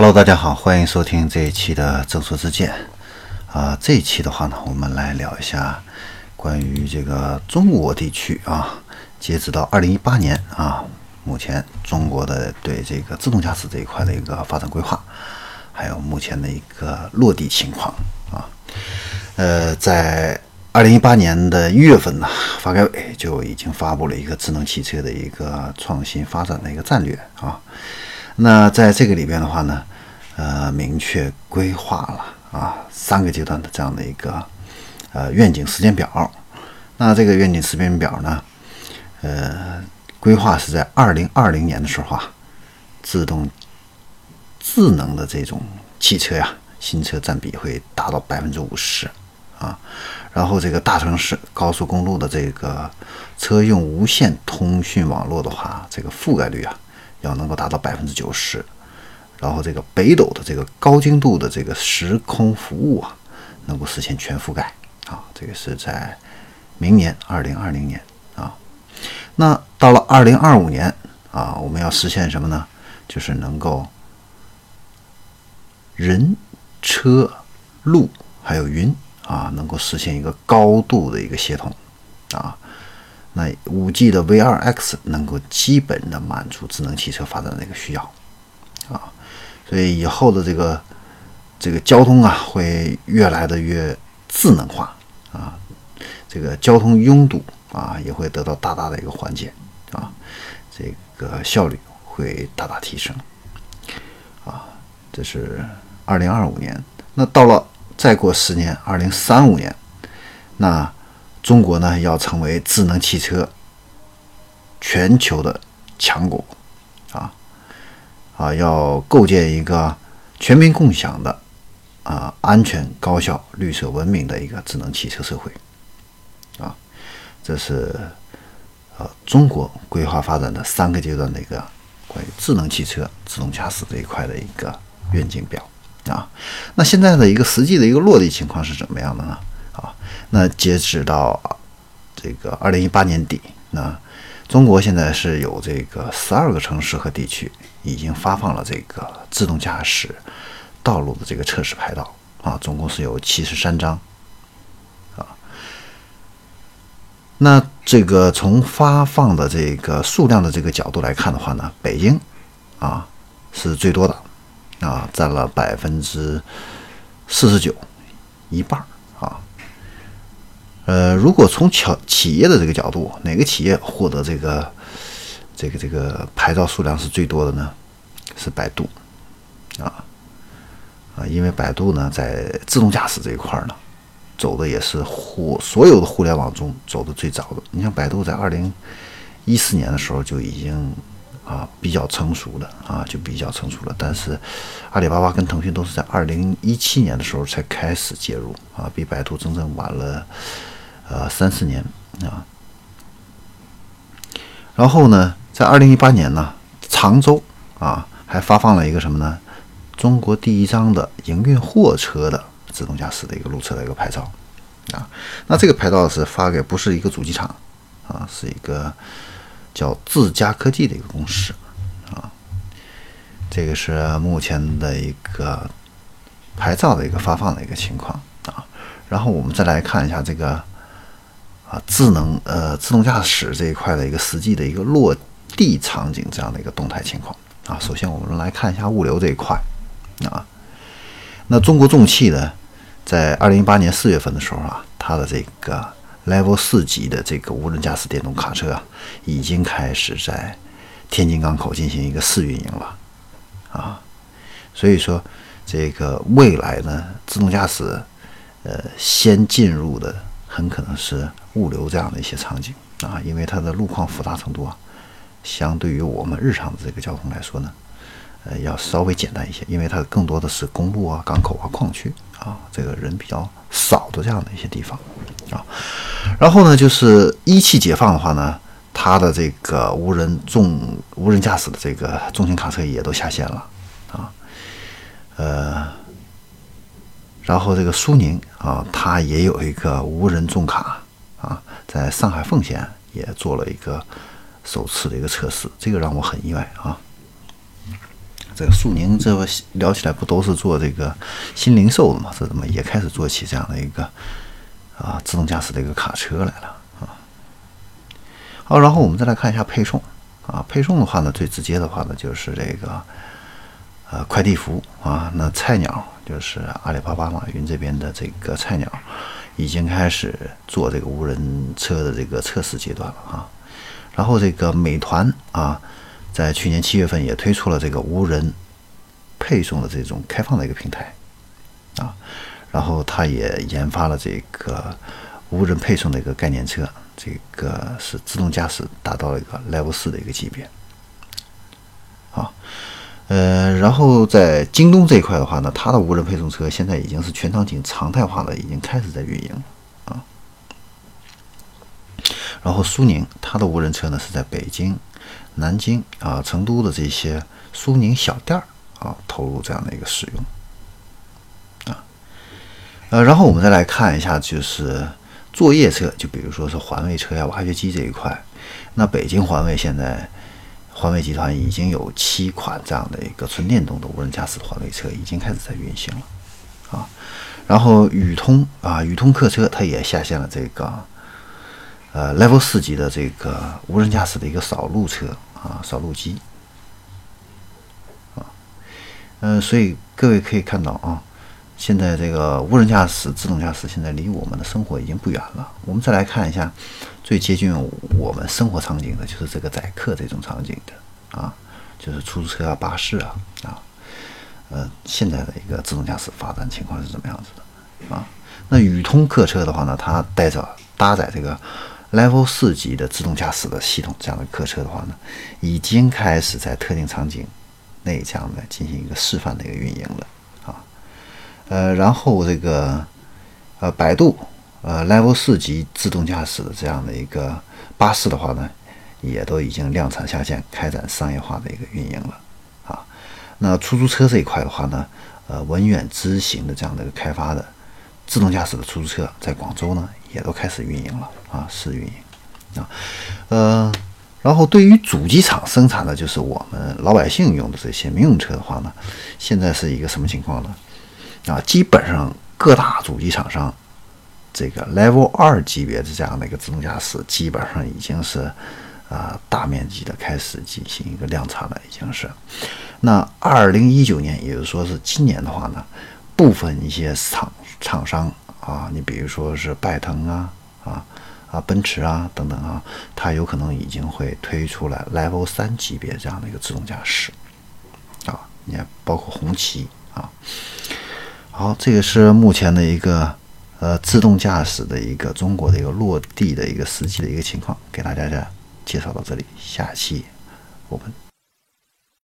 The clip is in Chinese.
Hello，大家好，欢迎收听这一期的正说之见。啊，这一期的话呢，我们来聊一下关于这个中国地区啊，截止到二零一八年啊，目前中国的对这个自动驾驶这一块的一个发展规划，还有目前的一个落地情况啊。呃，在二零一八年的一月份呢，发改委就已经发布了一个智能汽车的一个创新发展的一个战略啊。那在这个里边的话呢，呃，明确规划了啊三个阶段的这样的一个呃愿景时间表。那这个愿景时间表呢，呃，规划是在二零二零年的时候啊，自动智能的这种汽车呀，新车占比会达到百分之五十啊。然后这个大城市高速公路的这个车用无线通讯网络的话，这个覆盖率啊。要能够达到百分之九十，然后这个北斗的这个高精度的这个时空服务啊，能够实现全覆盖啊，这个是在明年二零二零年啊。那到了二零二五年啊，我们要实现什么呢？就是能够人、车、路还有云啊，能够实现一个高度的一个协同啊。那五 G 的 V2X 能够基本的满足智能汽车发展的一个需要啊，所以以后的这个这个交通啊会越来的越智能化啊，这个交通拥堵啊也会得到大大的一个缓解啊，这个效率会大大提升啊，这是二零二五年。那到了再过十年，二零三五年，那。中国呢，要成为智能汽车全球的强国，啊啊，要构建一个全民共享的啊安全、高效、绿色、文明的一个智能汽车社会，啊，这是呃中国规划发展的三个阶段的一个关于智能汽车、自动驾驶这一块的一个愿景表啊。那现在的一个实际的一个落地情况是怎么样的呢？那截止到这个二零一八年底，那中国现在是有这个十二个城市和地区已经发放了这个自动驾驶道路的这个测试牌照啊，总共是有七十三张啊。那这个从发放的这个数量的这个角度来看的话呢，北京啊是最多的啊，占了百分之四十九，一半儿。呃，如果从企企业的这个角度，哪个企业获得这个这个这个牌照数量是最多的呢？是百度啊啊，因为百度呢在自动驾驶这一块呢，走的也是互所有的互联网中走的最早的。你像百度在二零一四年的时候就已经啊比较成熟了啊，就比较成熟了。但是阿里巴巴跟腾讯都是在二零一七年的时候才开始介入啊，比百度整整晚了。呃，三四年啊，然后呢，在二零一八年呢，常州啊还发放了一个什么呢？中国第一张的营运货车的自动驾驶的一个路车的一个牌照啊。那这个牌照是发给不是一个主机厂啊，是一个叫自家科技的一个公司啊。这个是目前的一个牌照的一个发放的一个情况啊。然后我们再来看一下这个。啊，智能呃自动驾驶这一块的一个实际的一个落地场景这样的一个动态情况啊。首先我们来看一下物流这一块啊。那中国重汽呢，在二零一八年四月份的时候啊，它的这个 Level 四级的这个无人驾驶电动卡车啊，已经开始在天津港口进行一个试运营了啊。所以说，这个未来呢，自动驾驶呃先进入的很可能是。物流这样的一些场景啊，因为它的路况复杂程度啊，相对于我们日常的这个交通来说呢，呃，要稍微简单一些，因为它更多的是公路啊、港口啊、矿区啊，这个人比较少的这样的一些地方啊。然后呢，就是一汽解放的话呢，它的这个无人重无人驾驶的这个重型卡车也都下线了啊，呃，然后这个苏宁啊，它也有一个无人重卡。啊，在上海奉贤也做了一个首次的一个测试，这个让我很意外啊。这个苏宁这不聊起来不都是做这个新零售的嘛？这怎么也开始做起这样的一个啊自动驾驶的一个卡车来了啊？好，然后我们再来看一下配送啊，配送的话呢，最直接的话呢就是这个呃快递服啊，那菜鸟就是阿里巴巴马云这边的这个菜鸟已经开始做这个无人车的这个测试阶段了啊，然后这个美团啊。在去年七月份也推出了这个无人配送的这种开放的一个平台啊，然后他也研发了这个无人配送的一个概念车，这个是自动驾驶达到了一个 Level 四的一个级别。啊，呃，然后在京东这一块的话呢，它的无人配送车现在已经是全场景常态化的，已经开始在运营啊。然后苏宁它的无人车呢是在北京。南京啊、成都的这些苏宁小店儿啊，投入这样的一个使用啊，呃，然后我们再来看一下，就是作业车，就比如说是环卫车呀、挖掘机这一块。那北京环卫现在，环卫集团已经有七款这样的一个纯电动的无人驾驶环卫车已经开始在运行了啊。然后宇通啊，宇通客车它也下线了这个呃 Level 四级的这个无人驾驶的一个扫路车。啊，扫路机，啊，嗯，所以各位可以看到啊，现在这个无人驾驶、自动驾驶现在离我们的生活已经不远了。我们再来看一下最接近我们生活场景的，就是这个载客这种场景的啊，就是出租车啊、巴士啊啊，呃，现在的一个自动驾驶发展情况是怎么样子的啊？那宇通客车的话呢，它带着搭载这个。Level 四级的自动驾驶的系统，这样的客车的话呢，已经开始在特定场景内这样的进行一个示范的一个运营了。呃，然后这个呃，百度呃 Level 四级自动驾驶的这样的一个巴士的话呢，也都已经量产下线，开展商业化的一个运营了啊。那出租车这一块的话呢，呃，文远知行的这样的一个开发的自动驾驶的出租车，在广州呢。也都开始运营了啊，试运营啊，呃，然后对于主机厂生产的就是我们老百姓用的这些民用车的话呢，现在是一个什么情况呢？啊，基本上各大主机厂商这个 Level 二级别的这样的一个自动驾驶，基本上已经是啊大面积的开始进行一个量产了，已经是。那二零一九年，也就是说是今年的话呢，部分一些厂厂商。啊，你比如说是拜腾啊，啊啊，奔驰啊等等啊，它有可能已经会推出来 Level 三级别这样的一个自动驾驶啊，你看包括红旗啊。好，这个是目前的一个呃自动驾驶的一个中国的一个落地的一个实际的一个情况，给大家介绍到这里，下期我们。